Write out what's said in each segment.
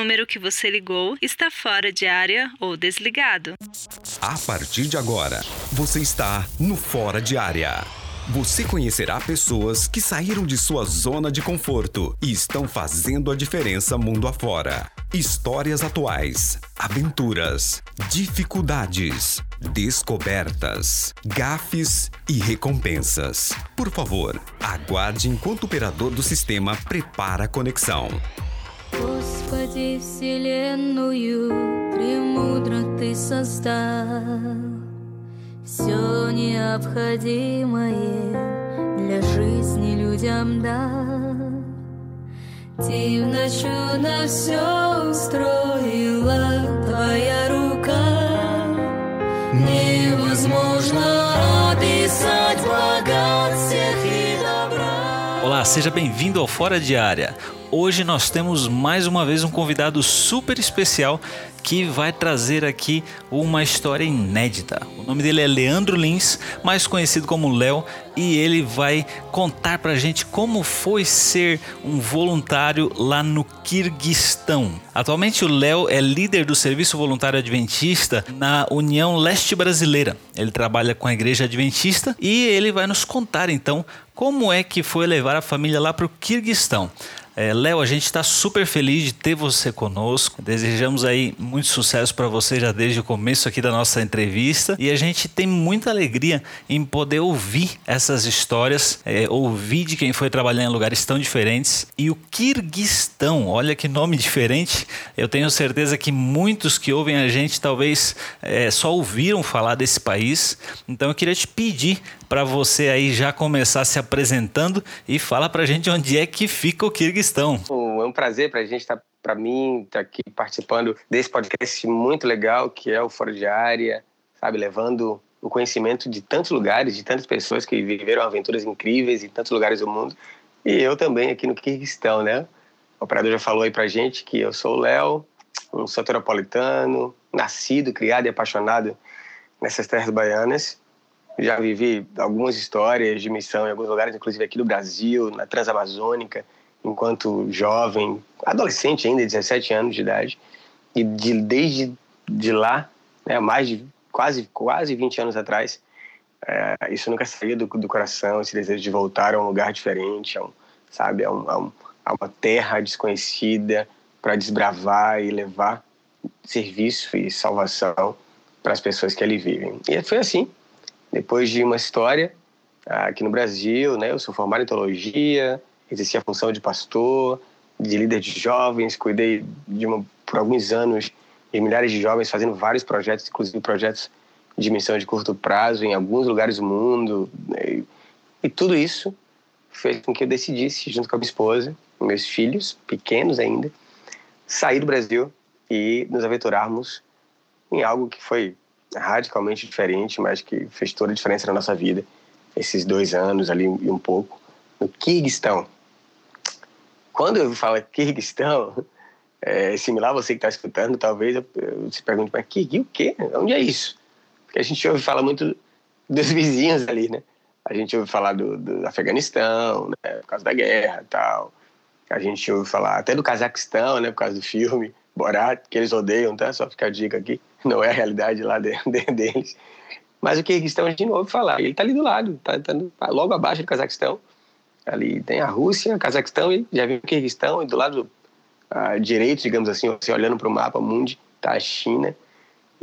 número que você ligou está fora de área ou desligado. A partir de agora, você está no Fora de Área. Você conhecerá pessoas que saíram de sua zona de conforto e estão fazendo a diferença mundo afora. Histórias atuais, aventuras, dificuldades, descobertas, gafes e recompensas. Por favor, aguarde enquanto o operador do sistema prepara a conexão. Господи, Вселенную премудро Ты создал. Все необходимое для жизни людям дал. Ты в чудо все устроила Твоя рука. Невозможно описать богат всех и добра Seja bem-vindo ao Fora de Área. Hoje nós temos mais uma vez um convidado super especial que vai trazer aqui uma história inédita. O nome dele é Leandro Lins, mais conhecido como Léo, e ele vai contar pra gente como foi ser um voluntário lá no Quirguistão. Atualmente o Léo é líder do Serviço Voluntário Adventista na União Leste Brasileira. Ele trabalha com a Igreja Adventista e ele vai nos contar então como é que foi levar a família lá para o Quirguistão. É, Léo, a gente está super feliz de ter você conosco. Desejamos aí muito sucesso para você já desde o começo aqui da nossa entrevista. E a gente tem muita alegria em poder ouvir essas histórias, é, ouvir de quem foi trabalhar em lugares tão diferentes. E o Quirguistão, olha que nome diferente. Eu tenho certeza que muitos que ouvem a gente talvez é, só ouviram falar desse país. Então eu queria te pedir para você aí já começar se apresentando e fala para a gente onde é que fica o Quirguistão. É um prazer para a gente estar, tá, para mim, estar tá aqui participando desse podcast muito legal que é o Fora de Área, sabe, levando o conhecimento de tantos lugares, de tantas pessoas que viveram aventuras incríveis em tantos lugares do mundo. E eu também aqui no Quirguistão, né? O operador já falou aí pra gente que eu sou o Léo, um soteropolitano, nascido, criado e apaixonado nessas terras baianas. Já vivi algumas histórias de missão em alguns lugares, inclusive aqui do Brasil, na Transamazônica, enquanto jovem, adolescente ainda, 17 anos de idade, e de, desde de lá, né, mais de quase quase 20 anos atrás, é, isso nunca saía do, do, coração, esse desejo de voltar a um lugar diferente, a um, sabe, a, um, a, um, a uma terra desconhecida para desbravar e levar serviço e salvação para as pessoas que ali vivem. E foi assim. Depois de uma história aqui no Brasil, né, eu sou formado em teologia, exerci a função de pastor, de líder de jovens, cuidei de uma, por alguns anos de milhares de jovens fazendo vários projetos, inclusive projetos de missão de curto prazo em alguns lugares do mundo. Né? E tudo isso fez com que eu decidisse, junto com a minha esposa, meus filhos, pequenos ainda, sair do Brasil e nos aventurarmos em algo que foi radicalmente diferente, mas que fez toda a diferença na nossa vida. Esses dois anos ali e um pouco no Kirguistão, quando eu falo Kirguistão, é similar a você que está escutando, talvez eu, se pergunte, mas Kirguí o quê? Onde é isso? Porque a gente ouve falar muito dos vizinhos ali, né? A gente ouve falar do, do Afeganistão, né? Por causa da guerra tal. A gente ouve falar até do Cazaquistão, né? Por causa do filme Borat, que eles odeiam, tá? Só ficar a dica aqui. Não é a realidade lá de, de, deles. Mas o Kirguistão não ouve falar. Ele está ali do lado, está tá logo abaixo do Cazaquistão. Ali tem a Rússia, Cazaquistão e já viu o Kirguistão, e do lado direito, digamos assim, você olhando para o mapa mundi, está a China.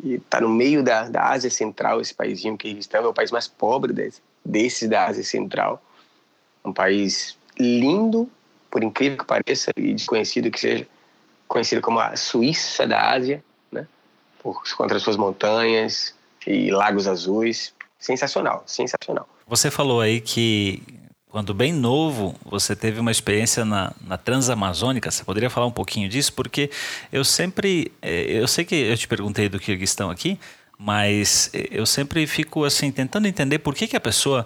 E está no meio da, da Ásia Central, esse paísinho, o Kirguistão é o país mais pobre desse, desses da Ásia Central. Um país lindo, por incrível que pareça, e desconhecido que seja, conhecido como a Suíça da Ásia? Por contra as suas montanhas e lagos azuis. Sensacional, sensacional. Você falou aí que quando bem novo, você teve uma experiência na, na Transamazônica. Você poderia falar um pouquinho disso? Porque eu sempre. Eh, eu sei que eu te perguntei do Kirguistão aqui, mas eu sempre fico assim tentando entender por que, que a pessoa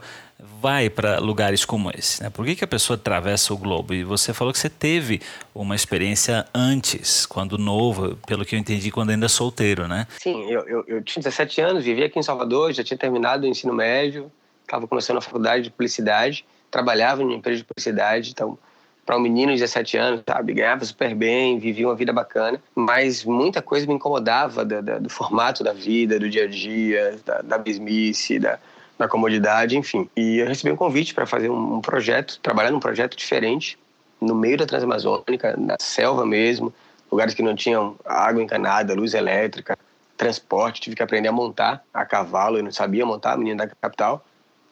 vai para lugares como esse, né? Por que, que a pessoa atravessa o globo? E você falou que você teve uma experiência antes, quando novo, pelo que eu entendi, quando ainda solteiro, né? Sim, eu, eu, eu tinha 17 anos, vivia aqui em Salvador, já tinha terminado o ensino médio, estava começando a faculdade de publicidade trabalhava em uma empresa de publicidade, então para um menino de 17 anos, sabe? Ganhava super bem, vivia uma vida bacana, mas muita coisa me incomodava da, da, do formato da vida, do dia a dia, da, da mesmice, da, da comodidade, enfim. E eu recebi um convite para fazer um, projeto, trabalhar num projeto diferente, no meio da Transamazônica, na selva mesmo, lugares que não tinham água encanada, luz elétrica, transporte, tive que aprender a montar a cavalo, eu não sabia montar, menino da capital.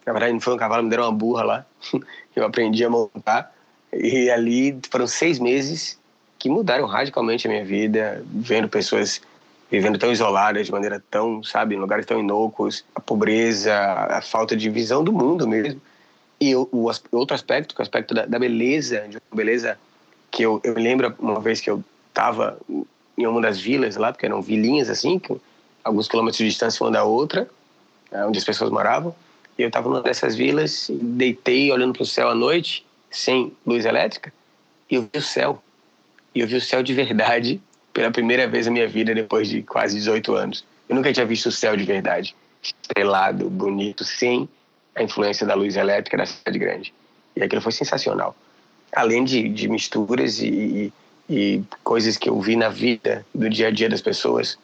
Na verdade, não foi um cavalo, me deram uma burra lá. eu aprendi a montar. E ali foram seis meses que mudaram radicalmente a minha vida, vendo pessoas vivendo tão isoladas, de maneira tão, sabe, em lugares tão inócuos, a pobreza, a falta de visão do mundo mesmo. E o, o outro aspecto, que é o aspecto da, da beleza, de uma beleza que eu, eu lembro uma vez que eu estava em uma das vilas lá, porque eram vilinhas assim, que alguns quilômetros de distância uma da outra, é, onde as pessoas moravam. E eu estava numa dessas vilas, deitei olhando para o céu à noite, sem luz elétrica, e eu vi o céu. E eu vi o céu de verdade pela primeira vez na minha vida depois de quase 18 anos. Eu nunca tinha visto o céu de verdade, estrelado, bonito, sem a influência da luz elétrica da cidade grande. E aquilo foi sensacional. Além de, de misturas e, e, coisas que eu vi na vida do dia a dia das pessoas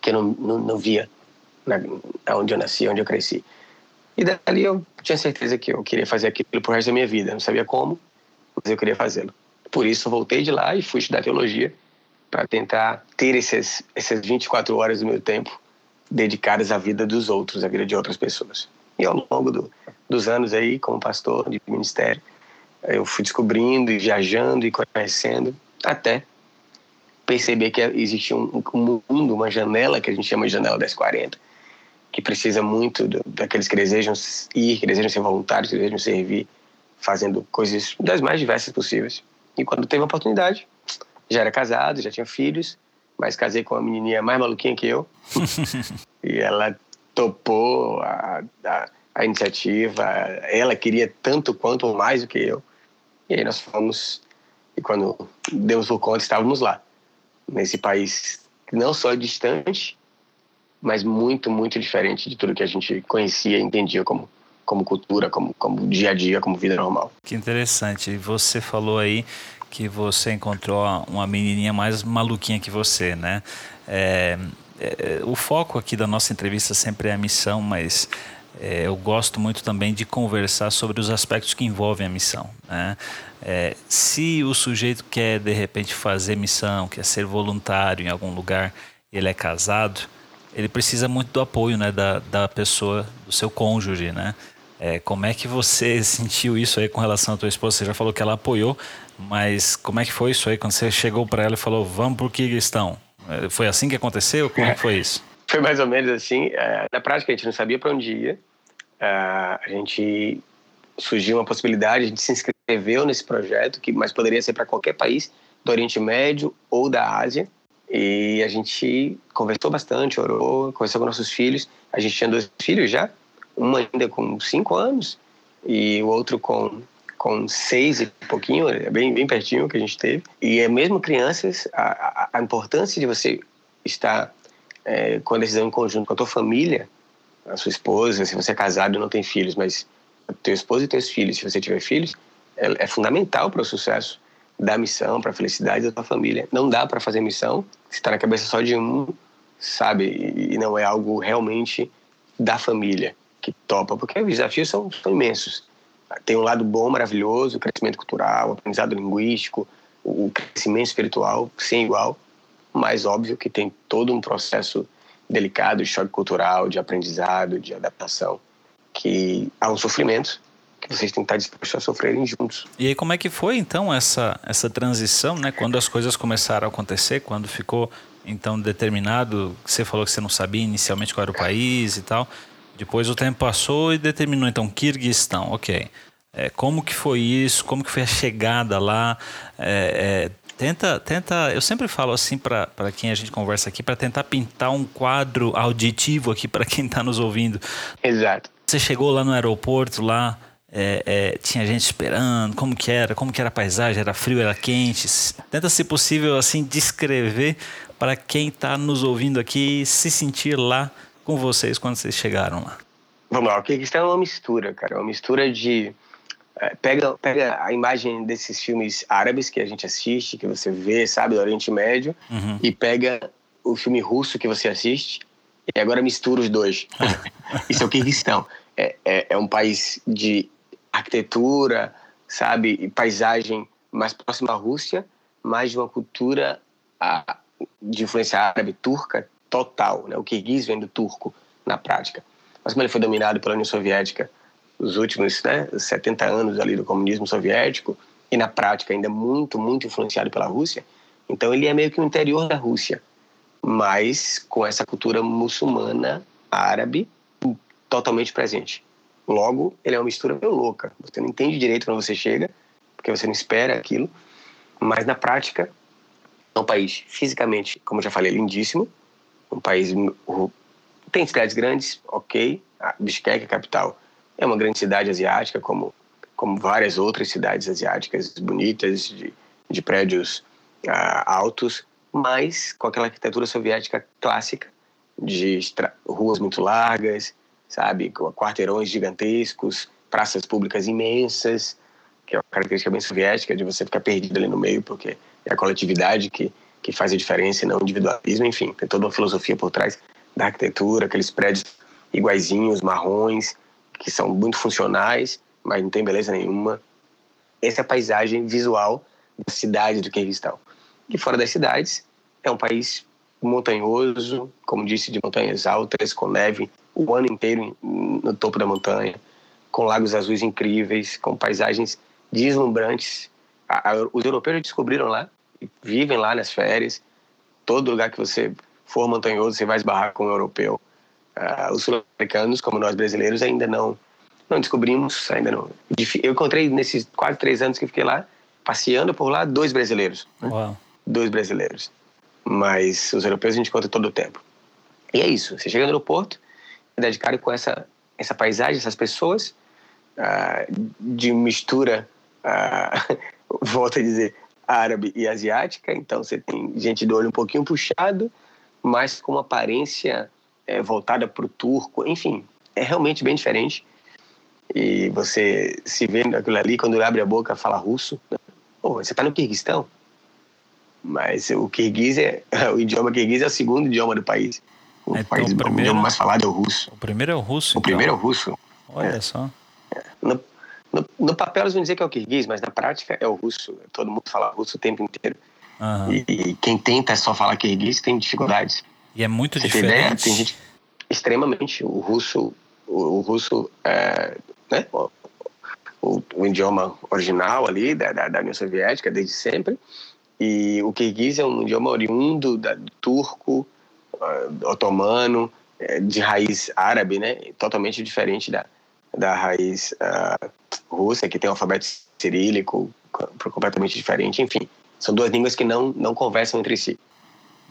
que eu não, não, não via na, onde eu nasci, onde eu cresci. E dali eu tinha certeza que eu queria fazer aquilo pro resto da minha vida. Não sabia como, mas eu queria fazê-lo. Por isso, voltei de lá e fui estudar teologia para tentar ter esses, essas 24 horas do meu tempo dedicadas à vida dos outros, à vida de outras pessoas. E ao longo do, dos anos aí, como pastor de ministério, eu fui descobrindo e viajando e conhecendo até perceber que existia um, um mundo, uma janela que a gente chama de janela 1040, que precisa muito do, daqueles que desejam ir, que desejam ser voluntários, que desejam servir, fazendo coisas das mais diversas possíveis. E quando teve a oportunidade, já era casado, já tinha filhos, mas casei com uma menininha mais maluquinha que eu. e ela topou a, a, a, iniciativa. Ela queria tanto quanto ou mais do que eu. E aí nós fomos, e quando demos por conta, estávamos lá, nesse país não só distante, mas muito, muito diferente de tudo que a gente conhecia e entendia como, como cultura, como, como dia a dia, como vida normal. Que interessante. Você falou aí que você encontrou uma menininha mais maluquinha que você, né? É, é, o foco aqui da nossa entrevista sempre é a missão, mas é, eu gosto muito também de conversar sobre os aspectos que envolvem a missão. Né? É, se o sujeito quer de repente fazer missão, quer ser voluntário em algum lugar, ele é casado, ele precisa muito do apoio né, da, da pessoa, do seu cônjuge, né? É, como é que você sentiu isso aí com relação à tua esposa? Você já falou que ela apoiou, mas como é que foi isso aí quando você chegou para ela e falou, vamos para o Kirguistão? É, foi assim que aconteceu? Como é foi isso? Foi mais ou menos assim. É, na prática, a gente não sabia para onde ia. É, a gente surgiu uma possibilidade, a gente se inscreveu nesse projeto, que mas poderia ser para qualquer país do Oriente Médio ou da Ásia. E a gente conversou bastante, orou, conversou com nossos filhos. A gente tinha dois filhos já, uma ainda com cinco anos e o outro com com seis e pouquinho, é bem, bem pertinho que a gente teve. E é mesmo crianças, a, a importância de você estar é, com a decisão em conjunto com a tua família, a sua esposa, se você é casado e não tem filhos, mas teu esposo e teus filhos, se você tiver filhos, é, é fundamental para o sucesso da missão, para a felicidade da tua família. Não dá para fazer missão se está na cabeça só de um, sabe? E, e não é algo realmente da família que topa, porque os desafios são, são imensos tem um lado bom, maravilhoso, o crescimento cultural, o aprendizado linguístico, o crescimento espiritual sem igual, mas óbvio que tem todo um processo delicado de choque cultural, de aprendizado, de adaptação, que há um sofrimento que vocês têm que estar dispostos a sofrerem juntos. E aí como é que foi então essa essa transição, né? Quando as coisas começaram a acontecer, quando ficou então determinado, você falou que você não sabia inicialmente qual era o país e tal, depois o tempo passou e determinou então Kirguistão, ok. É, como que foi isso? Como que foi a chegada lá? É, é, tenta, tenta. Eu sempre falo assim para quem a gente conversa aqui para tentar pintar um quadro auditivo aqui para quem está nos ouvindo. Exato. Você chegou lá no aeroporto lá. É, é, tinha gente esperando, como que era, como que era a paisagem, era frio, era quente. Tenta, se possível, assim, descrever para quem está nos ouvindo aqui se sentir lá com vocês quando vocês chegaram lá? Vamos lá, o Kirguistão é uma mistura, cara. É uma mistura de É, pega, pega a imagem desses filmes árabes que a gente assiste, que você vê, sabe, do Oriente Médio, Uhum. e pega o filme russo que você assiste, e agora mistura os dois. Isso é o Kirguistão. É, é, é um país de arquitetura, sabe, e paisagem mais próxima à Rússia, mas de uma cultura ah, de influência árabe, turca, total. Né? O kirguiz vem do turco, na prática. Mas como ele foi dominado pela União Soviética os últimos né, 70 anos ali do comunismo soviético, e na prática ainda muito, muito influenciado pela Rússia, então ele é meio que o interior da Rússia, mas com essa cultura muçulmana, árabe, totalmente presente. Logo, ele é uma mistura meio louca. Você não entende direito quando você chega, porque você não espera aquilo, mas na prática é um país fisicamente, como eu já falei, lindíssimo, um país tem cidades grandes, ok, Bishkek, a capital, é uma grande cidade asiática, como como várias outras cidades asiáticas bonitas de, de prédios ah, altos, mas com aquela arquitetura soviética clássica de ruas muito largas, sabe, com quarteirões gigantescos, praças públicas imensas, que é uma característica bem soviética de você ficar perdido ali no meio, porque é a coletividade que que faz a diferença e não o individualismo, enfim, tem toda uma filosofia por trás da arquitetura, aqueles prédios iguaizinhos, marrons, que são muito funcionais, mas não tem beleza nenhuma. Essa é a paisagem visual da cidade do Kirguistão. E fora das cidades, é um país montanhoso, como disse, de montanhas altas, com neve o ano inteiro no topo da montanha, com lagos azuis incríveis, com paisagens deslumbrantes. Os europeus descobriram lá, vivem lá nas férias. Todo lugar que você for montanhoso, você vai esbarrar com um europeu. Ah, os sul-americanos, como nós brasileiros, ainda não não descobrimos, ainda não. Eu encontrei nesses quase três anos que fiquei lá, passeando por lá, dois brasileiros. né? Dois brasileiros. Mas os europeus a gente encontra todo o tempo. E é isso. Você chega no aeroporto, dá de cara com essa, essa paisagem, essas pessoas, ah, de mistura, ah, volto a dizer, árabe e asiática. Então você tem gente do olho um pouquinho puxado, mas com uma aparência eh, voltada para o turco. Enfim, é realmente bem diferente. E você se vê naquilo ali, quando abre a boca, fala russo. né? Você está no Kirguistão. Mas o kirguiz é o idioma kirguiz é o segundo idioma do país. O, Então, país, o o primeiro- idioma mais falado é o russo. O primeiro é o russo. O primeiro é o então. russo. Olha só. No, no, no papel eles vão dizer que é o kirguiz, mas na prática é o russo. Todo mundo fala russo o tempo inteiro. Aham. E, e quem tenta só falar kirguiz tem dificuldades. E é muito Você tem ideia? diferente. Tem gente extremamente o russo, o, o russo, é, né? O, o, o idioma original ali da, da, da União Soviética desde sempre e o kirguiz é um idioma oriundo da, do turco, ah, otomano, eh, de raiz árabe, né? Totalmente diferente da da raiz ah, russa, que tem um alfabeto cirílico co- completamente diferente. Enfim, são duas línguas que não não conversam entre si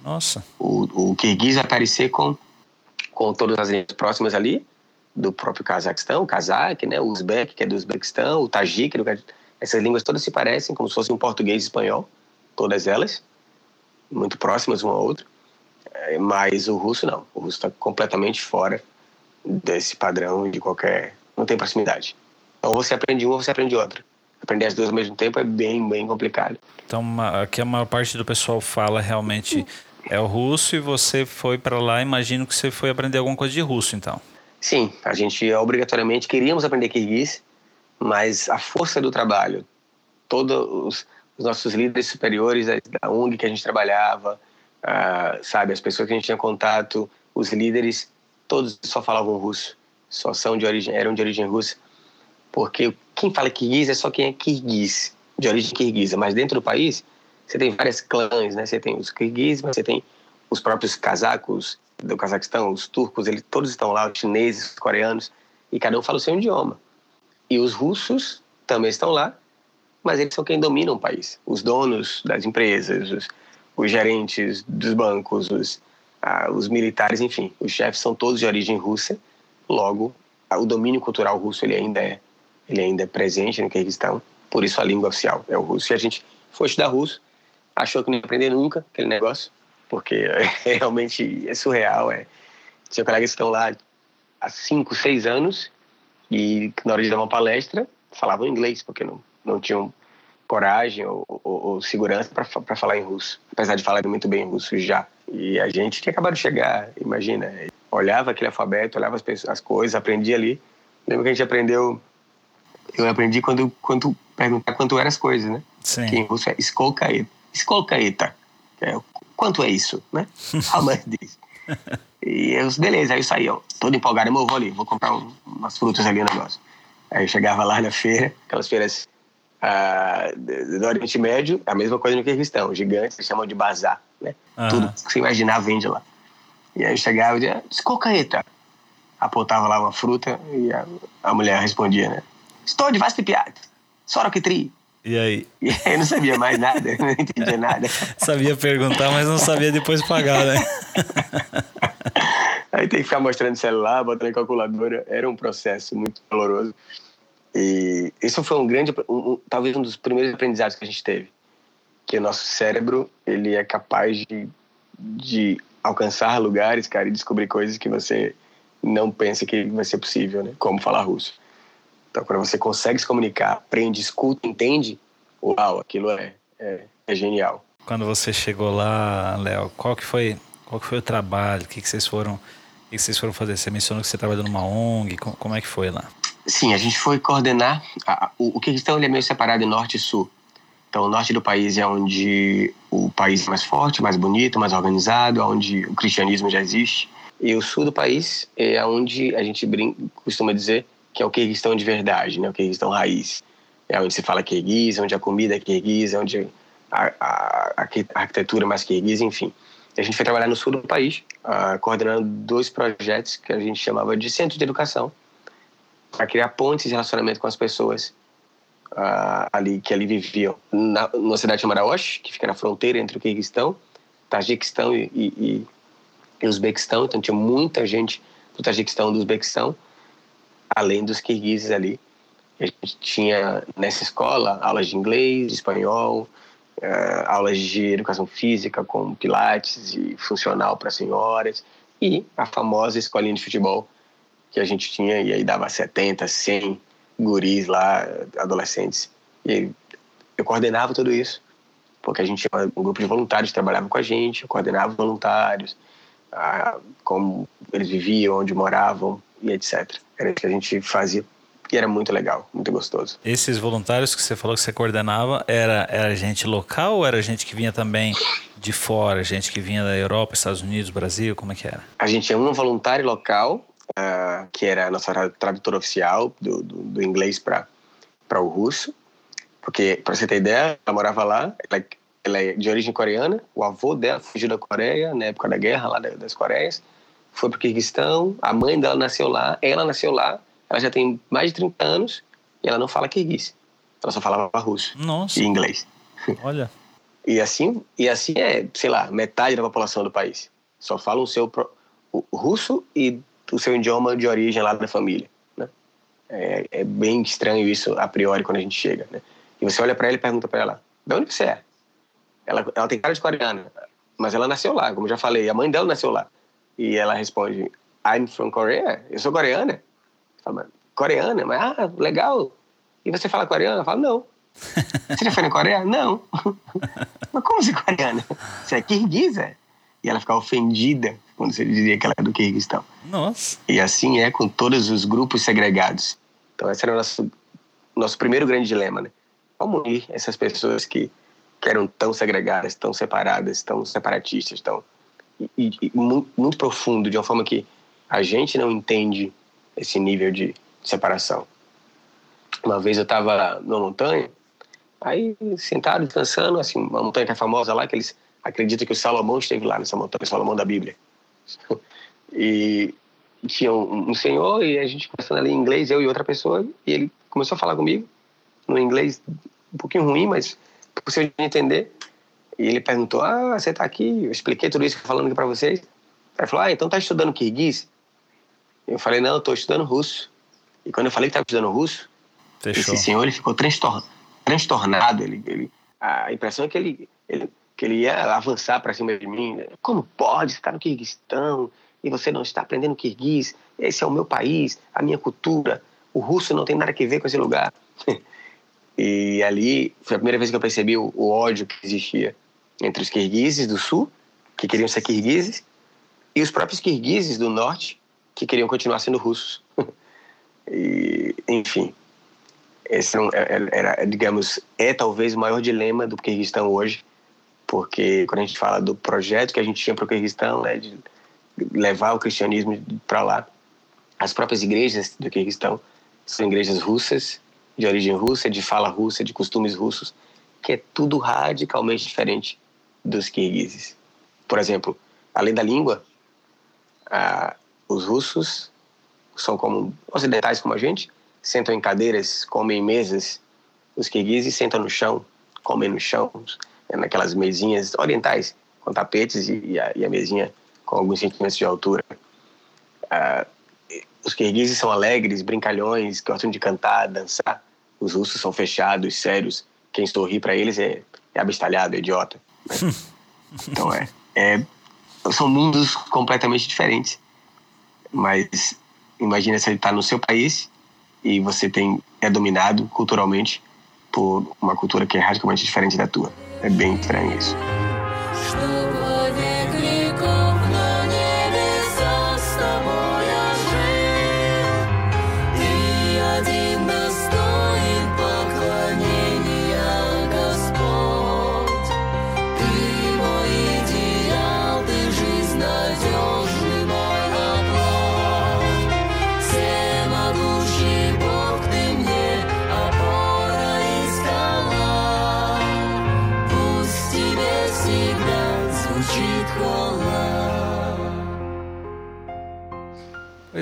Nossa. o, o Kirguiz vai aparecer com, com todas as línguas próximas ali, do próprio Cazaquistão, o Kazakh, né, o Uzbek, que é do Uzbequistão, o Tajik, do- essas línguas todas se parecem, como se fosse um português e espanhol, todas elas, muito próximas uma à outra, Eh, mas o russo não, o russo está completamente fora desse padrão de qualquer, não tem proximidade. Então ou você aprende uma ou você aprende outra. Aprender as duas ao mesmo tempo é bem, bem complicado. Então aqui a maior parte do pessoal fala realmente é o russo e você foi para lá, imagino que você foi aprender alguma coisa de russo, então. Sim, a gente obrigatoriamente queríamos aprender kirguiz, mas a força do trabalho, todos os, os nossos líderes superiores da- ONG que a gente trabalhava, ah, sabe, as pessoas que a gente tinha contato, os líderes, todos só falavam russo, só são de origem, eram de origem russa, porque quem fala kirguiz é só quem é kirguiz, de origem kirguisa, mas dentro do país você tem várias clãs, né? Você tem os kirguizes, mas você tem os próprios casacos do Cazaquistão, os turcos, eles todos estão lá, os chineses, os coreanos, e cada um fala o seu idioma. E os russos também estão lá, mas eles são quem domina o país. Os donos das empresas, os, os gerentes dos bancos, os, ah, os militares, enfim, os chefes são todos de origem russa. Logo, o domínio cultural russo ele ainda é ele ainda é presente no Kirguistão. Por isso a língua oficial é o russo. E a gente foi estudar russo, achou que não ia aprender nunca aquele negócio, porque realmente é surreal. É. Tinha colegas que estão lá há cinco, seis anos e na hora de dar uma palestra, falavam inglês, porque não, não tinham coragem ou, ou, ou segurança para falar em russo, apesar de falar muito bem russo já. E a gente tinha acabado de chegar, imagina, olhava aquele alfabeto, olhava as, pessoas, as coisas, aprendia ali. Lembra que a gente aprendeu, eu aprendi quando, quando perguntar quanto eram as coisas, né? Sim. Que em russo é skolkaeta. Skolkaeta. É, quanto é isso, né? How much this? E eu, beleza, aí eu saí, ó, todo empolgado, eu vou ali, vou comprar um, umas frutas ali no negócio. Aí eu chegava lá na feira, aquelas feiras uh, do Oriente Médio, a mesma coisa no Kirguistão, gigantes, eles chamam de bazar, né? Aham. Tudo que você imaginar vende lá. E aí eu chegava e dizia, escocaeta. Apontava lá uma fruta e a, a mulher respondia, né? Estou de vastipiat, sorokitri. E aí? E aí eu não sabia mais nada, não entendia nada. Sabia perguntar, mas não sabia depois pagar, né? Aí tem que ficar mostrando celular, botando em calculadora. Era um processo muito doloroso. E isso foi um grande, um, um, talvez um dos primeiros aprendizados que a gente teve. Que o nosso cérebro, ele é capaz de, de alcançar lugares, cara, e descobrir coisas que você não pensa que vai ser possível, né? Como falar russo. Então, quando você consegue se comunicar, aprende, escuta, entende, uau, aquilo é, é, é genial. Quando você chegou lá, Léo, qual que foi, qual que foi o trabalho? O que, que vocês foram, o que, que vocês foram fazer? Você mencionou que você trabalhou numa ONG. Como, como é que foi lá? Sim, a gente foi coordenar. A, o, o Kirguistão ele é meio separado em norte e sul. Então, o norte do país é onde o país é mais forte, mais bonito, mais organizado, onde o cristianismo já existe. E o sul do país é onde a gente brinca, costuma dizer que é o Kirguistão de verdade, né? o Kirguistão raiz. É onde se fala kirguiz, onde a comida é kirguiz, onde a, a, a arquitetura é mais kirguiz, enfim. A gente foi trabalhar no sul do país, uh, coordenando dois projetos que a gente chamava de centro de educação, para criar pontes de relacionamento com as pessoas uh, ali que ali viviam. Na, numa cidade chamada Osh, que fica na fronteira entre o Kirguistão, Tajiquistão e, e, e, e Uzbequistão. Então tinha muita gente do Tajiquistão e do Uzbequistão, além dos kirguizes ali. A gente tinha nessa escola aulas de inglês, de espanhol, uh, aulas de educação física com pilates e funcional para senhoras e a famosa escolinha de futebol que a gente tinha e aí dava 70, 100 guris lá, adolescentes. E eu coordenava tudo isso, porque a gente tinha um grupo de voluntários que trabalhava com a gente, eu coordenava voluntários, ah, como eles viviam, onde moravam e etc. Era isso que a gente fazia e era muito legal, muito gostoso. Esses voluntários que você falou que você coordenava, era, era gente local ou era gente que vinha também de fora, gente que vinha da Europa, Estados Unidos, Brasil, como é que era? A gente tinha um voluntário local, uh, que era a nossa tradutora oficial do, do, do inglês para o russo, porque, para você ter ideia, ela morava lá, ela, ela, é de origem coreana, o avô dela fugiu da Coreia, na época da guerra lá das Coreias, foi para o Kirguistão, a mãe dela nasceu lá, ela nasceu lá, ela já tem mais de 30 anos e ela não fala kirguiz. Ela só falava russo Nossa. e inglês. Olha. E assim, e assim é, sei lá, metade da população do país. Só fala o seu o russo e o seu idioma de origem lá da família. Né? É, é, bem estranho isso a priori quando a gente chega. Né? E você olha para ela e pergunta para ela: de onde você é? Ela, ela tem cara de coreana, mas ela nasceu lá, como já falei. A mãe dela nasceu lá. E ela responde: I'm from Korea. Eu sou coreana. Fala, coreana? Mas, ah, legal. E você fala coreana? Eu falo, não. Você já foi na Coreia? Não. Mas como você é coreana? Você é kirguisa? E ela ficava ofendida quando você dizia que ela é do Kirguistão. Nossa. E assim é com todos os grupos segregados. Então esse era o nosso, nosso primeiro grande dilema, né? Como unir essas pessoas que, que eram tão segregadas, tão separadas, tão separatistas, tão... E, e, muito, muito profundo, de uma forma que a gente não entende esse nível de separação. Uma vez eu estava numa montanha, aí sentado, descansando, assim, uma montanha que é famosa lá, que eles acreditam que o Salomão esteve lá nessa montanha, o Salomão da Bíblia. E tinha um, um, senhor e a gente conversando ali em inglês, eu e outra pessoa, e ele começou a falar comigo, no inglês um pouquinho ruim, mas possível de entender. E ele perguntou: Ah, você está aqui? Eu expliquei tudo isso que eu falando aqui para vocês. Ele falou: Ah, então tá estudando kirguiz? Eu falei, não, eu estou estudando russo. E quando eu falei que estava estudando russo, Fechou. esse senhor ele ficou transtor, transtornado. Ele, ele, a impressão é que ele, ele, que ele ia avançar para cima de mim. Como pode? Você está no Kirguistão e você não está aprendendo kirguiz? Esse é o meu país, a minha cultura. o russo não tem nada a ver com esse lugar. e ali foi a primeira vez que eu percebi o, o ódio que existia entre os kirguizes do sul, que queriam ser kirguizes, e os próprios kirguizes do norte, que queriam continuar sendo russos. e, enfim, esse era, era, digamos, é talvez o maior dilema do Kirguistão hoje, porque quando a gente fala do projeto que a gente tinha para o Kirguistão, né, de levar o cristianismo para lá, as próprias igrejas do Kirguistão são igrejas russas, de origem russa, de fala russa, de costumes russos, que é tudo radicalmente diferente dos kirguizes. Por exemplo, além da língua, ah, os russos são como ocidentais como a gente, sentam em cadeiras, comem em mesas. Os kirguizes sentam no chão, comem no chão, naquelas mesinhas orientais, com tapetes e, e, a, e a, mesinha com alguns centímetros de altura. Ah, os kirguizes são alegres, brincalhões, gostam de cantar, dançar. Os russos são fechados, sérios. Quem sorri para eles é, é abestalhado, é idiota. então é, é, são mundos completamente diferentes. Mas imagina você estar no seu país e você tem é dominado culturalmente por uma cultura que é radicalmente diferente da tua. É bem estranho isso.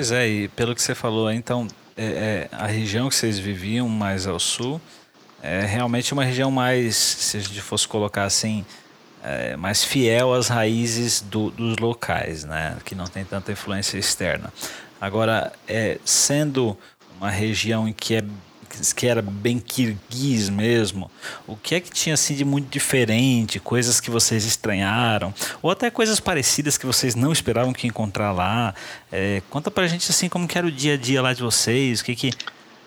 Pois é, e pelo que você falou, então é, é, a região que vocês viviam mais ao sul é realmente uma região mais, se a gente fosse colocar assim, é, mais fiel às raízes do, dos locais, né? Que não tem tanta influência externa. Agora, é, sendo uma região em que é que era bem kirguiz mesmo, o que é que tinha assim de muito diferente, coisas que vocês estranharam, ou até coisas parecidas que vocês não esperavam que encontrar lá. É, conta pra gente assim como que era o dia a dia lá de vocês, o que que,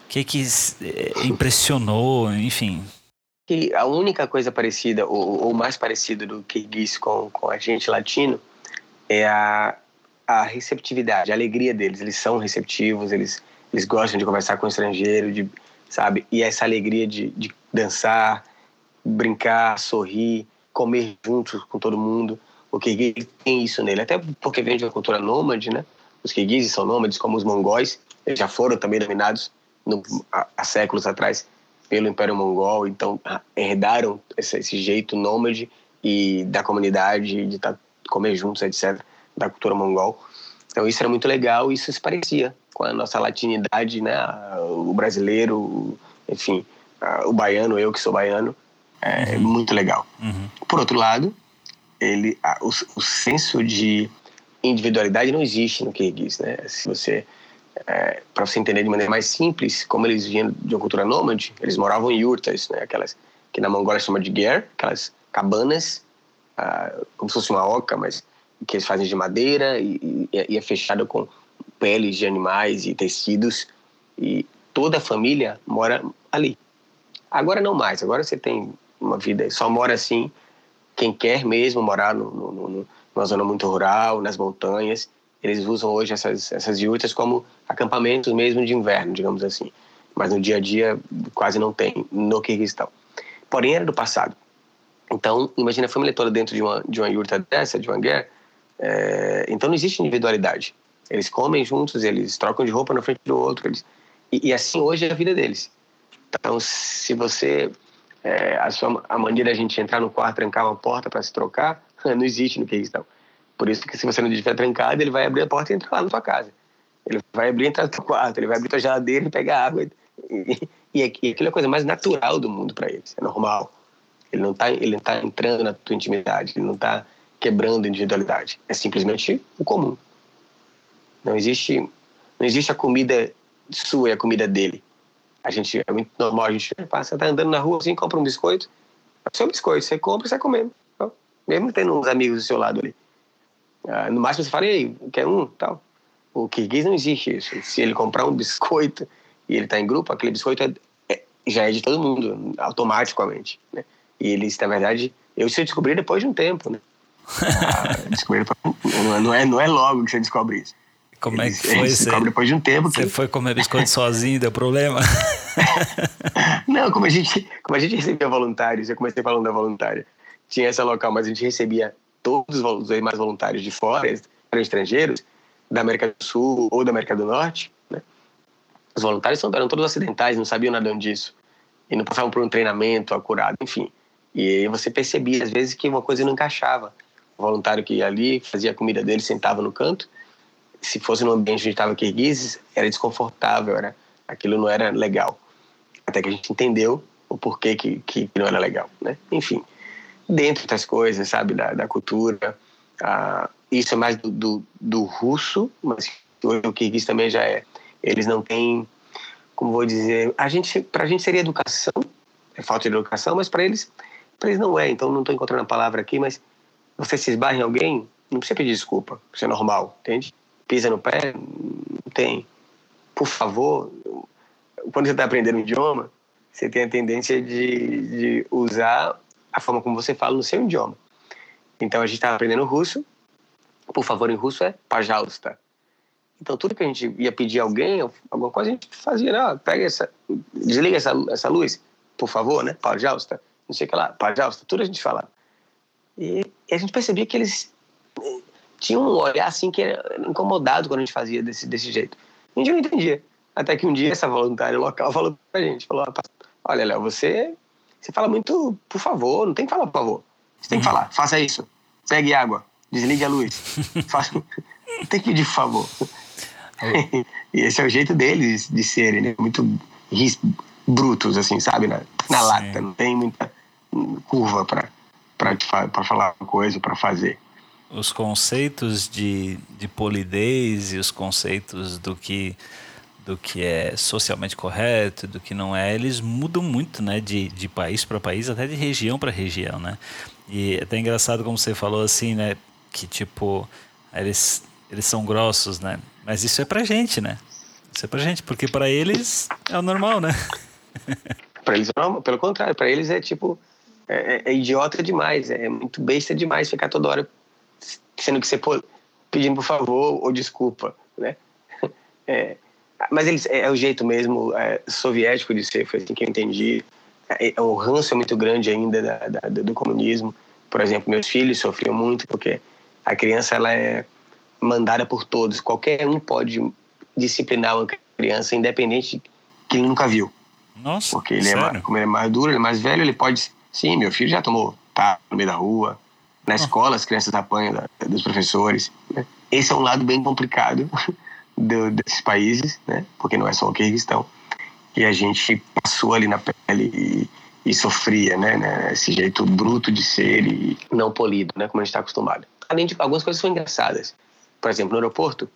que, que é, impressionou, enfim. A única coisa parecida, ou, ou mais parecido do kirguiz com, com a gente latino, é a, a receptividade, a alegria deles. Eles são receptivos, eles, eles gostam de conversar com o estrangeiro, de sabe? E essa alegria de, de dançar, brincar, sorrir, comer juntos com todo mundo. O kirguiz tem isso nele, até porque vem de uma cultura nômade, né? Os kirguizes são nômades, como os mongóis, eles já foram também dominados no, há, há, séculos atrás pelo Império Mongol, então herdaram esse, esse jeito nômade e da comunidade, de tá, comer juntos, etc., da cultura mongol. Então isso era muito legal, isso se parecia com a nossa latinidade, né? O brasileiro, enfim, o baiano, eu que sou baiano, é uhum. muito legal. Uhum. Por outro lado, ele, o, o, senso de individualidade não existe no Kirguiz, né? Se você é, para você entender de maneira mais simples, como eles vinham de uma cultura nômade, eles moravam em yurtas, né? Aquelas que na Mongólia chama de ger, aquelas cabanas, ah, como se fosse uma oca, mas que eles fazem de madeira e, e, e é fechado com peles de animais e tecidos e toda a família mora ali. Agora não mais, agora você tem uma vida, só mora assim quem quer mesmo morar no, no, no, numa zona muito rural, nas montanhas. Eles usam hoje essas, essas yurtas como acampamentos mesmo de inverno, digamos assim. Mas no dia a dia quase não tem no Kirguistão. Porém, era do passado. Então, imagina a família toda dentro de uma, de uma yurta dessa, de uma guerra. É, então, não existe individualidade. Eles comem juntos, eles trocam de roupa na frente do outro. Eles... E, e assim hoje é a vida deles. Então, se você. É, a, sua, a maneira de a gente entrar no quarto, trancar uma porta para se trocar, não existe no Kirguistão. Por isso que se você não estiver trancado, ele vai abrir a porta e entrar lá na sua casa. Ele vai abrir e entrar no seu quarto, ele vai abrir a geladeira e pegar água. E, e, e aquilo é a coisa mais natural do mundo para eles, é normal. Ele não está ele tá entrando na tua intimidade, ele não está quebrando a individualidade. É simplesmente o comum. Não existe, não existe a comida sua e a comida dele. A gente é muito normal, a gente passa, tá andando na rua assim, compra um biscoito, é o seu biscoito, você compra e sai comendo. Então, mesmo tendo uns amigos do seu lado ali. Ah, no máximo você fala, ei, quer um? Tal. O Kirguiz não existe isso. Se ele comprar um biscoito, e ele está em grupo, aquele biscoito é, é, já é de todo mundo, automaticamente. Né? E eles, na verdade, eu se descobri depois de um tempo, né? Ah, descobri, não, é, não é logo que você descobre isso. Como é que foi? Você descobre depois de um tempo. Você que... foi comer biscoito sozinho, deu problema? não, como a, gente, como a gente recebia voluntários, eu comecei falando da voluntária, tinha essa local, mas a gente recebia todos os demais voluntários de fora, eram estrangeiros, da América do Sul ou da América do Norte, né? Os voluntários eram todos acidentais, não sabiam nada disso. E não passavam por um treinamento acurado, enfim. E aí você percebia, às vezes, que uma coisa não encaixava. O voluntário que ia ali, fazia a comida dele, sentava no canto. Se fosse no ambiente onde estava kirguizes, era desconfortável, era, aquilo não era legal. Até que a gente entendeu o porquê que, que não era legal, né? Enfim, dentro das coisas, sabe, da, da cultura. Isso é mais do, do, do russo, mas o kirguiz também já é. Eles não têm, como vou dizer, a gente, para a gente seria educação, é falta de educação, mas para eles, para eles não é. Então não estou encontrando a palavra aqui, mas você se esbarra em alguém, não precisa pedir desculpa, isso é normal, entende? Pisa no pé, não tem. Por favor, quando você está aprendendo um idioma, você tem a tendência de, de usar a forma como você fala no seu idioma. Então a gente estava aprendendo russo, por favor em russo é pajausta. Então tudo que a gente ia pedir a alguém, alguma coisa, a gente fazia, não, pega essa, desliga essa, essa luz, por favor, né, pajausta, não sei o que lá, pajausta, tudo a gente falava. E, e, a gente percebia que eles tinham um olhar assim que era incomodado quando a gente fazia desse, desse jeito. A gente não entendia. Até que um dia essa voluntária local falou pra gente, falou, olha, Léo, você você fala muito, por favor, não tem que falar por favor. Você tem que falar, faça isso. Pegue água, desligue a luz. faça... Não tem que pedir por favor. e esse é o jeito deles de serem, né? muito brutos, assim, sabe? Na, na lata, não tem muita curva para para falar uma coisa, para fazer. Os conceitos de, de polidez e os conceitos do que do que é socialmente correto, do que não é, eles mudam muito, né, de, de país para país, até de região para região, né? E é até engraçado como você falou assim, né, que tipo, eles eles são grossos, né? Mas isso é pra gente, né? Isso é pra gente, porque para eles é o normal, né? para eles não, pelo contrário, para eles é tipo é, é, é, idiota demais, é muito besta demais ficar toda hora sendo que você pô, pedindo por favor ou desculpa, né? É, mas eles, é, é, o jeito mesmo é, soviético de ser, foi assim que eu entendi. É, é, o ranço é muito grande ainda da, da, do comunismo. Por exemplo, meus filhos sofriam muito porque a criança ela é mandada por todos. Qualquer um pode disciplinar uma criança, independente que ele nunca viu. Nossa, Porque ele é mais, como ele é mais duro, ele é mais velho, ele pode... Sim, meu filho já tomou tá no meio da rua. Na ah. escola, as crianças apanham da, dos professores. Né? Esse é um lado bem complicado do, desses países, né? Porque não é só o Kirguistão. E a gente passou ali na pele e, e sofria, né, né? Esse jeito bruto de ser e não polido, né? Como a gente está acostumado. Além de algumas coisas são engraçadas. Por exemplo, no aeroporto,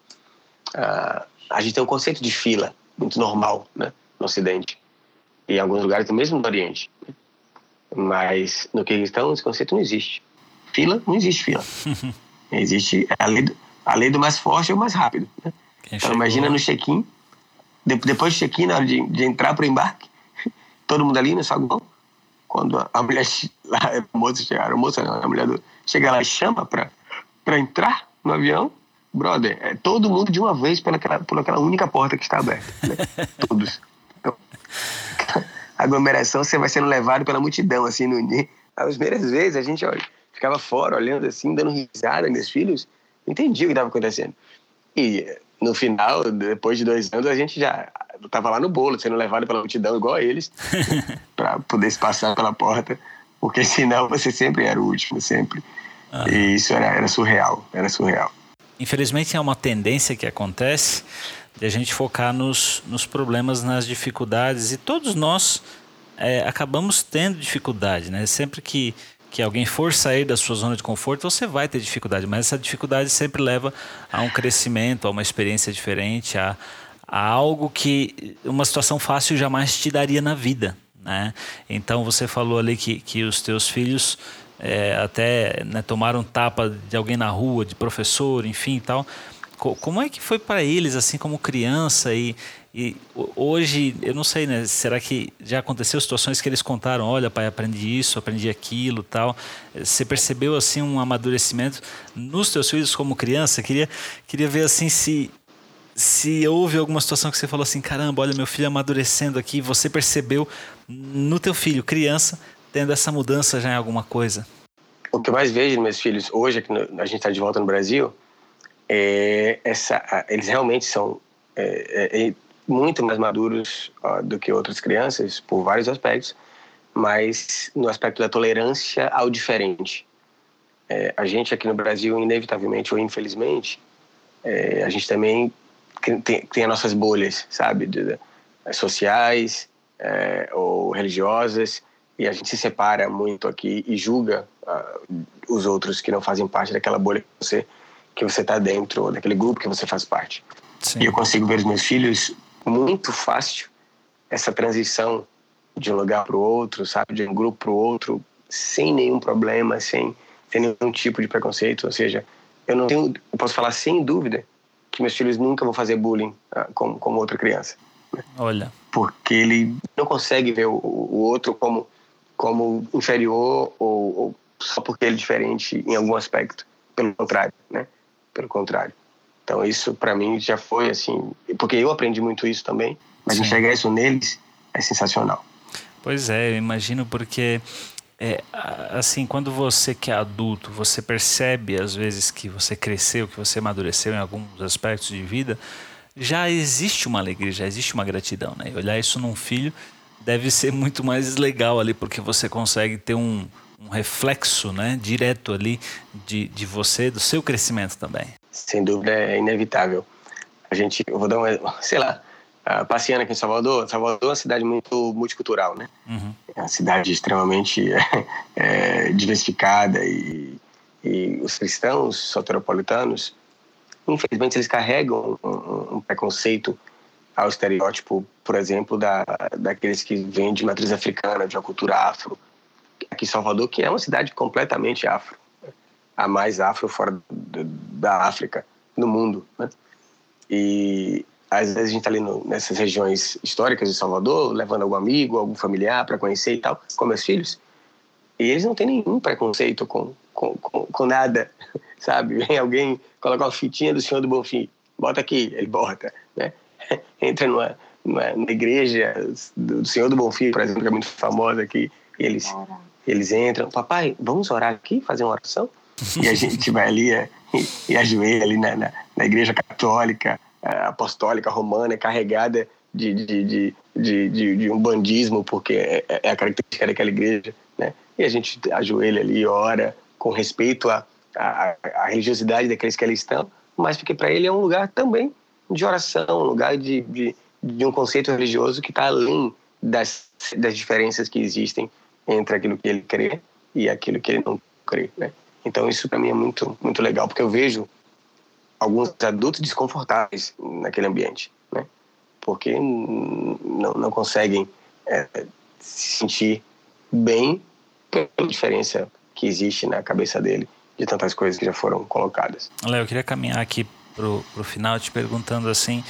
uh, a gente tem um conceito de fila muito normal, né? No Ocidente. E em alguns lugares, mesmo no Oriente. Mas no Kirguistão, esse conceito não existe. Fila, não existe fila. existe a lei, do, a lei do mais forte é o mais rápido. Né? Então, imagina no check-in, depois do check-in, na hora de, de entrar para o embarque, todo mundo ali no saguão, quando a mulher, a moça chegar, a moça não, a mulher do, chega lá e chama para entrar no avião, brother, é todo mundo de uma vez pelaquela, por aquela única porta que está aberta. Né? Todos. Então, a aglomeração, você vai sendo levado pela multidão, assim, no As primeiras vezes a gente olha, ficava fora, olhando assim, dando risada, meus filhos, não entendia o que estava acontecendo. E no final, depois de dois anos, a gente já estava lá no bolo, sendo levado pela multidão igual a eles, para poder se passar pela porta, porque senão você sempre era o último, sempre. E isso era, era surreal, era surreal. Infelizmente é uma tendência que acontece de a gente focar nos, nos problemas, nas dificuldades, e todos nós é, acabamos tendo dificuldade, né? Sempre que que alguém for sair da sua zona de conforto, você vai ter dificuldade, mas essa dificuldade sempre leva a um crescimento, a uma experiência diferente, a, a algo que uma situação fácil jamais te daria na vida. Né? Então você falou ali que, que os teus filhos é, até né, tomaram tapa de alguém na rua, de professor, enfim e tal. Como é que foi para eles, assim como criança, e, E hoje, eu não sei, né? Será que já aconteceu situações que eles contaram, olha, pai, aprendi isso, aprendi aquilo, tal. Você percebeu assim um amadurecimento nos teus filhos como criança? Queria queria ver assim se se houve alguma situação que você falou assim, caramba, olha meu filho amadurecendo aqui, você percebeu no teu filho criança tendo essa mudança já em alguma coisa? O que eu mais vejo nos meus filhos hoje, que a gente está de volta no Brasil, é essa, eles realmente são é, é, é muito mais maduros ó, do que outras crianças por vários aspectos, mas no aspecto da tolerância ao diferente. É, a gente aqui no Brasil, inevitavelmente ou infelizmente, a gente também tem, tem as nossas bolhas, sabe, de, de, sociais ou religiosas, e a gente se separa muito aqui e julga uh, os outros que não fazem parte daquela bolha que você que você está dentro, ou daquele grupo que você faz parte. Sim. E eu consigo ver os meus filhos muito fácil essa transição de um lugar para o outro, sabe, de um grupo para o outro, sem nenhum problema, sem, sem nenhum tipo de preconceito. Ou seja, eu não tenho, eu posso falar sem dúvida que meus filhos nunca vão fazer bullying uh, como, como outra criança. Olha. Porque ele não consegue ver o, o outro como, como inferior ou, ou, só porque ele é diferente em algum aspecto. Pelo contrário, né? Pelo contrário. Então isso para mim já foi assim, porque eu aprendi muito isso também, mas Sim. enxergar isso neles é sensacional. Pois é, eu imagino porque é, assim, quando você que é adulto, você percebe às vezes que você cresceu, que você amadureceu em alguns aspectos de vida, já existe uma alegria, já existe uma gratidão, né? E olhar isso num filho deve ser muito mais legal ali, porque você consegue ter um, um reflexo, né, direto ali de, de você, do seu crescimento também. Sem dúvida, é inevitável. A gente, eu vou dar um, sei lá, uh, passeando aqui em Salvador, Salvador é uma cidade muito multicultural, né? Uhum. É uma cidade extremamente é, diversificada e, e os cristãos soteropolitanos, infelizmente, eles carregam um, um preconceito ao estereótipo, por exemplo, da, daqueles que vêm de matriz africana, de uma cultura afro. Aqui em Salvador, que é uma cidade completamente afro, a mais afro fora da África, no mundo, né? E às vezes a gente está ali no, nessas regiões históricas de Salvador, levando algum amigo, algum familiar para conhecer e tal, com meus filhos, e eles não têm nenhum preconceito com, com, com, com nada, sabe? Vem alguém colocar uma fitinha do Senhor do Bonfim, bota aqui, ele bota, né? Entra numa, numa, numa igreja do Senhor do Bonfim, por exemplo, que é muito famosa aqui, eles, eles entram, papai, vamos orar aqui, fazer uma oração? e a gente vai ali é, e, ajoelha ali na, na, na igreja católica, apostólica romana carregada de, de, de, de, de, um bandismo, porque é, é, é, a característica daquela igreja, né? E a gente ajoelha ali, ora, com respeito à, à, à religiosidade daqueles que ali estão, mas porque para ele é um lugar também de oração, um lugar de, de, de um conceito religioso que está além das, das diferenças que existem entre aquilo que ele crê e aquilo que ele não crê, né? Então isso para mim é muito muito legal porque eu vejo alguns adultos desconfortáveis naquele ambiente, né? Porque não, não conseguem é, se sentir bem pela diferença que existe na cabeça dele de tantas coisas que já foram colocadas. Léo, eu queria caminhar aqui pro, pro final te perguntando assim,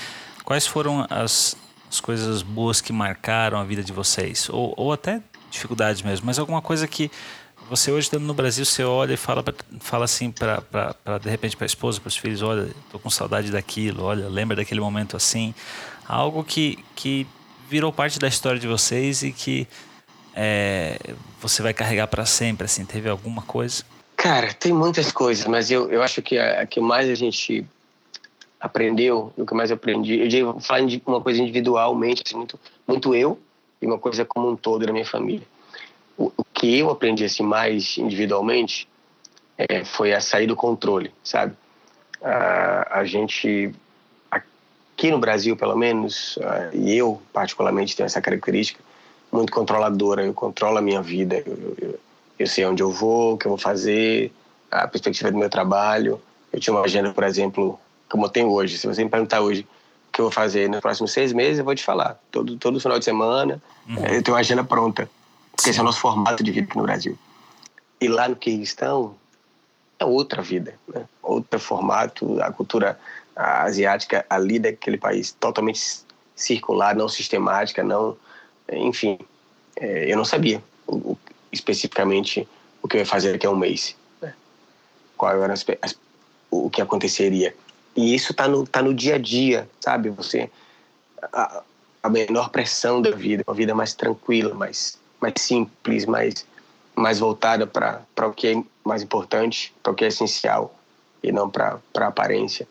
quais foram as, as coisas boas que marcaram a vida de vocês? Ou, ou até dificuldades mesmo, mas alguma coisa que você hoje estando no Brasil, você olha e fala, fala assim para de repente para a esposa, para os filhos, olha, tô com saudade daquilo, olha, lembra daquele momento assim, algo que, que virou parte da história de vocês e que é, você vai carregar para sempre, assim, teve alguma coisa? Cara, tem muitas coisas, mas eu, eu acho que a, a que mais a gente aprendeu, o que mais eu aprendi, eu digo, falar de uma coisa individualmente, assim, muito, muito eu e uma coisa como um todo da minha família o, o que eu aprendi assim mais individualmente é, foi a sair do controle, sabe? A, a gente aqui no Brasil, pelo menos, e eu particularmente tenho essa característica muito controladora. Eu controlo a minha vida. Eu, eu, eu sei onde eu vou, o que eu vou fazer, a perspectiva do meu trabalho. Eu tinha uma agenda, por exemplo, como eu tenho hoje. Se você me perguntar hoje que eu vou fazer nos próximos seis meses, eu vou te falar. Todo, todo final de semana, uhum. eu tenho uma agenda pronta. Porque esse é o nosso formato de vida aqui no Brasil. E lá no Kirguistão é outra vida, né? outro formato, a cultura asiática ali daquele país totalmente circular, não sistemática, não, enfim, é, eu não sabia o, o, especificamente o que eu ia fazer daqui a um mês, né? qual era as, as, o que aconteceria. E isso está no, tá no dia a dia, sabe? Você a, a menor pressão da vida, uma vida mais tranquila, mais mais simples, mais mais voltada para o que é mais importante, para o que é essencial e não para a aparência.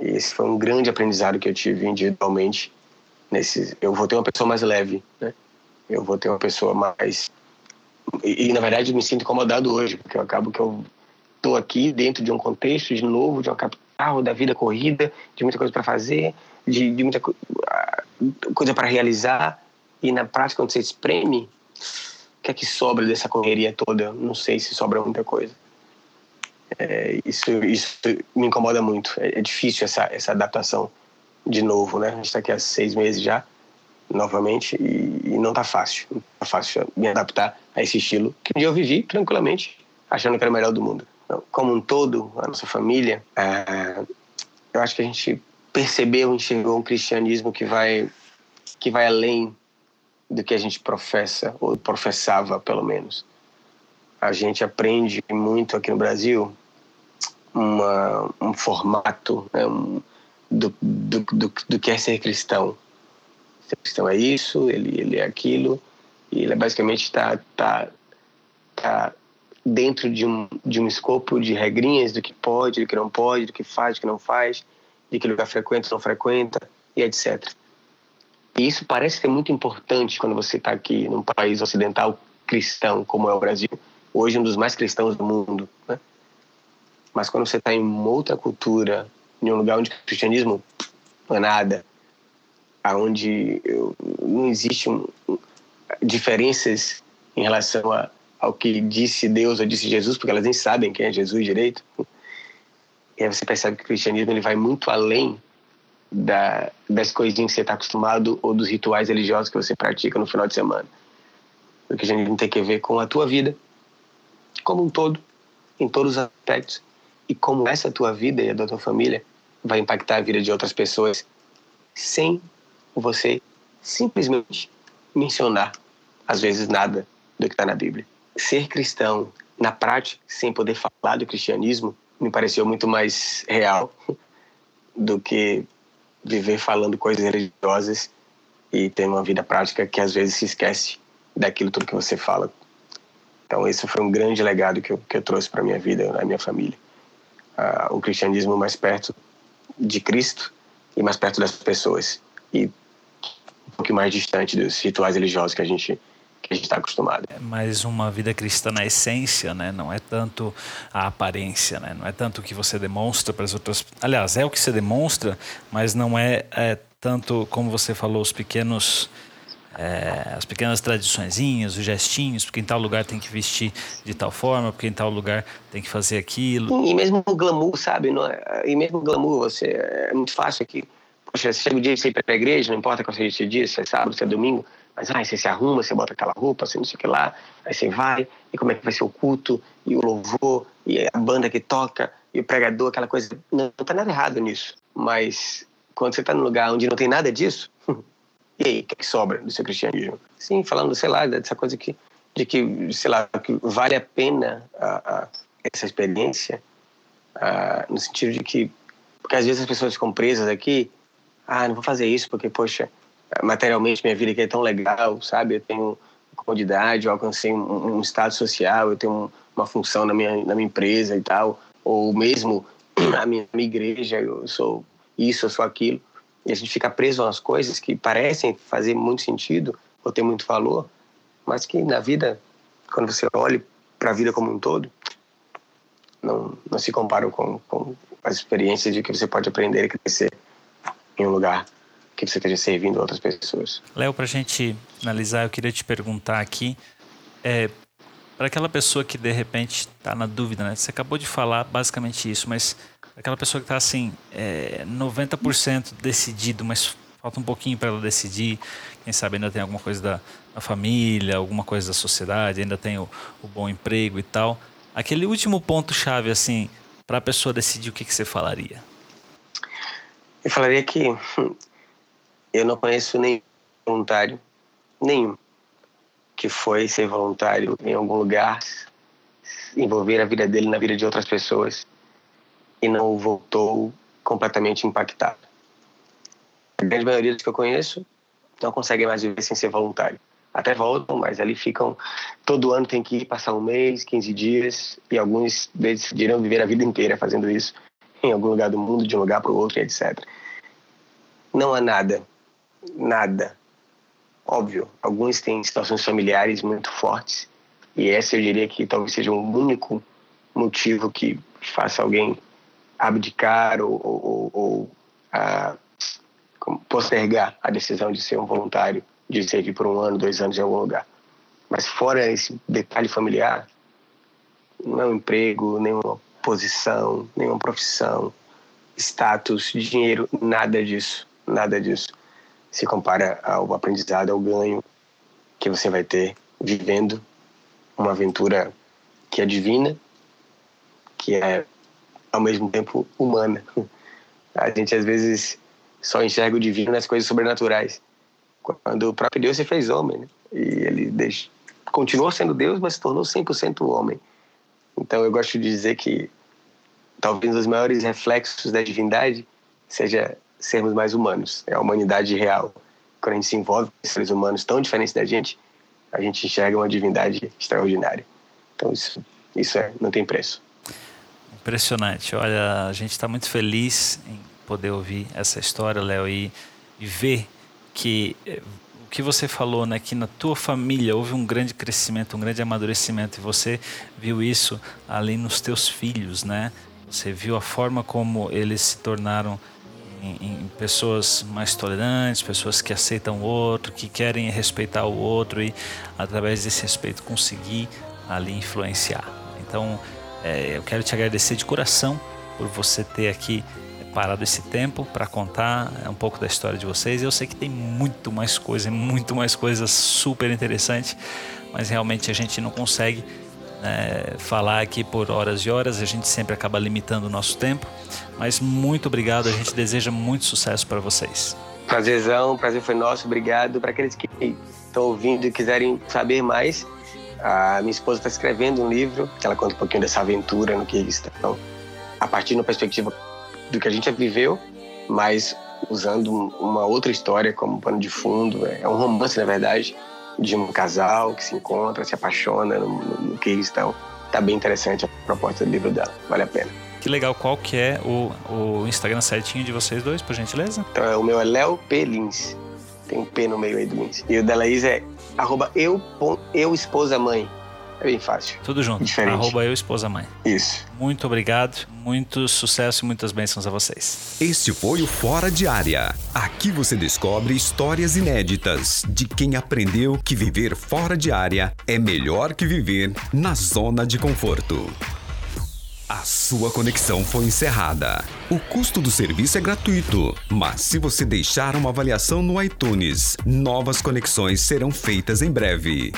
E esse foi um grande aprendizado que eu tive individualmente. Nesse, eu vou ter uma pessoa mais leve, né? Eu vou ter uma pessoa mais e, e na verdade me sinto incomodado hoje porque eu acabo que eu estou aqui dentro de um contexto de novo, de uma capital, da vida corrida, de muita coisa para fazer, de, de muita ah, coisa para realizar e na prática quando você espreme o que é que sobra dessa correria toda? Não sei se sobra muita coisa. É, isso, isso me incomoda muito. É, é, difícil essa, essa adaptação de novo, né? A gente está aqui há seis meses já, novamente, e, e não está fácil. Não está fácil me adaptar a esse estilo que um dia eu vivi tranquilamente, achando que era o melhor do mundo. Como um todo, a nossa família, é, eu acho que a gente percebeu, enxergou um cristianismo que vai que vai além do que a gente professa, ou professava pelo menos. A gente aprende muito aqui no Brasil uma, um formato né, um, do, do, do, do, que é ser cristão. Ser cristão é isso, ele, ele é aquilo, e ele basicamente está tá, tá dentro de um, de um escopo de regrinhas do que pode, do que não pode, do que faz, do que não faz, de que lugar frequenta, não frequenta, e etc. E isso parece ser muito importante quando você está aqui num país ocidental cristão como é o Brasil, hoje um dos mais cristãos do mundo, né? Mas quando você está em outra cultura, em um lugar onde o cristianismo não é nada, aonde não existe um, diferenças em relação a, ao que disse Deus ou disse Jesus, porque elas nem sabem quem é Jesus direito. E aí você percebe que o cristianismo ele vai muito além da, das coisinhas que você está acostumado ou dos rituais religiosos que você pratica no final de semana. A gente tem que ver com a tua vida como um todo, em todos os aspectos, e como essa tua vida e a da tua família vai impactar a vida de outras pessoas sem você simplesmente mencionar, às vezes, nada do que está na Bíblia. Ser cristão na prática, sem poder falar do cristianismo, me pareceu muito mais real do que viver falando coisas religiosas e ter uma vida prática que às vezes se esquece daquilo tudo que você fala. Então, esse foi um grande legado que eu, que eu trouxe para minha vida, na minha família. Uh, o cristianismo mais perto de Cristo e mais perto das pessoas. E um pouco mais distante dos rituais religiosos que a gente que a gente está acostumado. É mais uma vida cristã na essência, né? Não é tanto a aparência, né? Não é tanto o que você demonstra para as outras. Aliás, é o que você demonstra, mas não é, é tanto como você falou os pequenos é, as pequenas tradiçõezinhas, os gestinhos, porque em tal lugar tem que vestir de tal forma, porque em tal lugar tem que fazer aquilo. E mesmo o glamour, sabe? Não é, e mesmo o glamour, você, é muito fácil aqui. Poxa, chega o dia de você ir para a igreja, não importa qual seja o dia, se é sábado, se é domingo, mas você se arruma, você bota aquela roupa, você não sei o que lá, aí você vai, e como é que vai ser o culto, e o louvor, e a banda que toca, e o pregador, aquela coisa. Não, não tá nada errado nisso. Mas quando você está num lugar onde não tem nada disso, e aí, o é que sobra do seu cristianismo? Sim, falando, sei lá, dessa coisa que, de que, sei lá, que vale a pena a, a, essa experiência, a, no sentido de que, porque às vezes as pessoas ficam presas aqui, ah, não vou fazer isso porque, poxa, materialmente minha vida é tão legal, sabe? Eu tenho comodidade, eu alcancei um, um estado social, eu tenho uma função na minha, na minha empresa e tal, ou mesmo a minha, minha igreja, eu sou isso, eu sou aquilo. E a gente fica preso às coisas que parecem fazer muito sentido ou ter muito valor, mas que na vida, quando você olha para a vida como um todo, não, não se comparam com, com as experiências de que você pode aprender e crescer em um lugar que você esteja servindo outras pessoas. Léo, para a gente finalizar, eu queria te perguntar aqui, é, para aquela pessoa que de repente está na dúvida, né? Você acabou de falar basicamente isso, mas aquela pessoa que está assim, é, 90% decidido, mas falta um pouquinho para ela decidir. Quem sabe ainda tem alguma coisa da, da família, alguma coisa da sociedade, ainda tem o, o bom emprego e tal. Aquele último ponto chave assim, para a pessoa decidir o que, que você falaria? Eu falaria que eu não conheço nenhum voluntário, nenhum, que foi ser voluntário em algum lugar, envolver a vida dele na vida de outras pessoas e não voltou completamente impactado. A grande maioria dos que eu conheço não conseguem mais viver sem ser voluntário. Até voltam, mas ali ficam. Todo ano tem que ir passar um mês, 15 dias, e alguns decidiram viver a vida inteira fazendo isso em algum lugar do mundo, de um lugar para o outro, etc. Não há nada, nada. Óbvio, alguns têm situações familiares muito fortes, e essa eu diria que talvez seja um único motivo que faça alguém abdicar ou, ou, ou a, postergar a decisão de ser um voluntário, de servir por um ano, dois anos em algum lugar. Mas fora esse detalhe familiar, não emprego, nenhuma posição, nenhuma profissão, status, dinheiro, nada disso, nada disso se compara ao aprendizado, ao ganho que você vai ter vivendo uma aventura que é divina, que é ao mesmo tempo humana. A gente às vezes só enxerga o divino nas coisas sobrenaturais. Quando o próprio Deus se fez homem, né? e ele deixa, continuou sendo Deus, mas se tornou 100% homem. Então eu gosto de dizer que talvez um dos maiores reflexos da divindade seja sermos mais humanos, é a humanidade real. Quando a gente se envolve com seres humanos tão diferentes da gente, a gente enxerga uma divindade extraordinária. Então isso, isso é, não tem preço. Impressionante. Olha, a gente está muito feliz em poder ouvir essa história, Léo, e, e ver que eh, o que você falou, né, que na tua família houve um grande crescimento, um grande amadurecimento, e você viu isso ali nos teus filhos, né? Você viu a forma como eles se tornaram em, pessoas mais tolerantes, pessoas que aceitam o outro, que querem respeitar o outro e através desse respeito conseguir ali influenciar. Então, é, eu quero te agradecer de coração por você ter aqui parado esse tempo para contar um pouco da história de vocês. Eu sei que tem muito mais coisa, muito mais coisas super interessantes, mas realmente a gente não consegue é, falar aqui por horas e horas, a gente sempre acaba limitando o nosso tempo. Mas muito obrigado, a gente deseja muito sucesso para vocês. Prazerzão, prazer foi nosso, obrigado. Para aqueles que estão ouvindo e quiserem saber mais, a minha esposa está escrevendo um livro, que ela conta um pouquinho dessa aventura no que eles estão, a partir uma perspectiva do que a gente já viveu, mas usando uma outra história como pano de fundo. É um romance, na verdade, de um casal que se encontra, se apaixona no, no, no que eles estão. Tá bem interessante a proposta do livro dela, vale a pena. Que legal, qual que é o, o Instagram certinho de vocês dois, por gentileza? Então, o meu é Léo P. Lins. Tem um P no meio aí do Lins. E o da Laís é arroba eu, eu esposa mãe. É bem fácil. Tudo junto. Diferente. Arroba eu esposa mãe. Isso. Muito obrigado, muito sucesso e muitas bênçãos a vocês. Este foi o Fora de Área. Aqui você descobre histórias inéditas de quem aprendeu que viver fora de área é melhor que viver na zona de conforto. A sua conexão foi encerrada. O custo do serviço é gratuito, mas se você deixar uma avaliação no iTunes, novas conexões serão feitas em breve.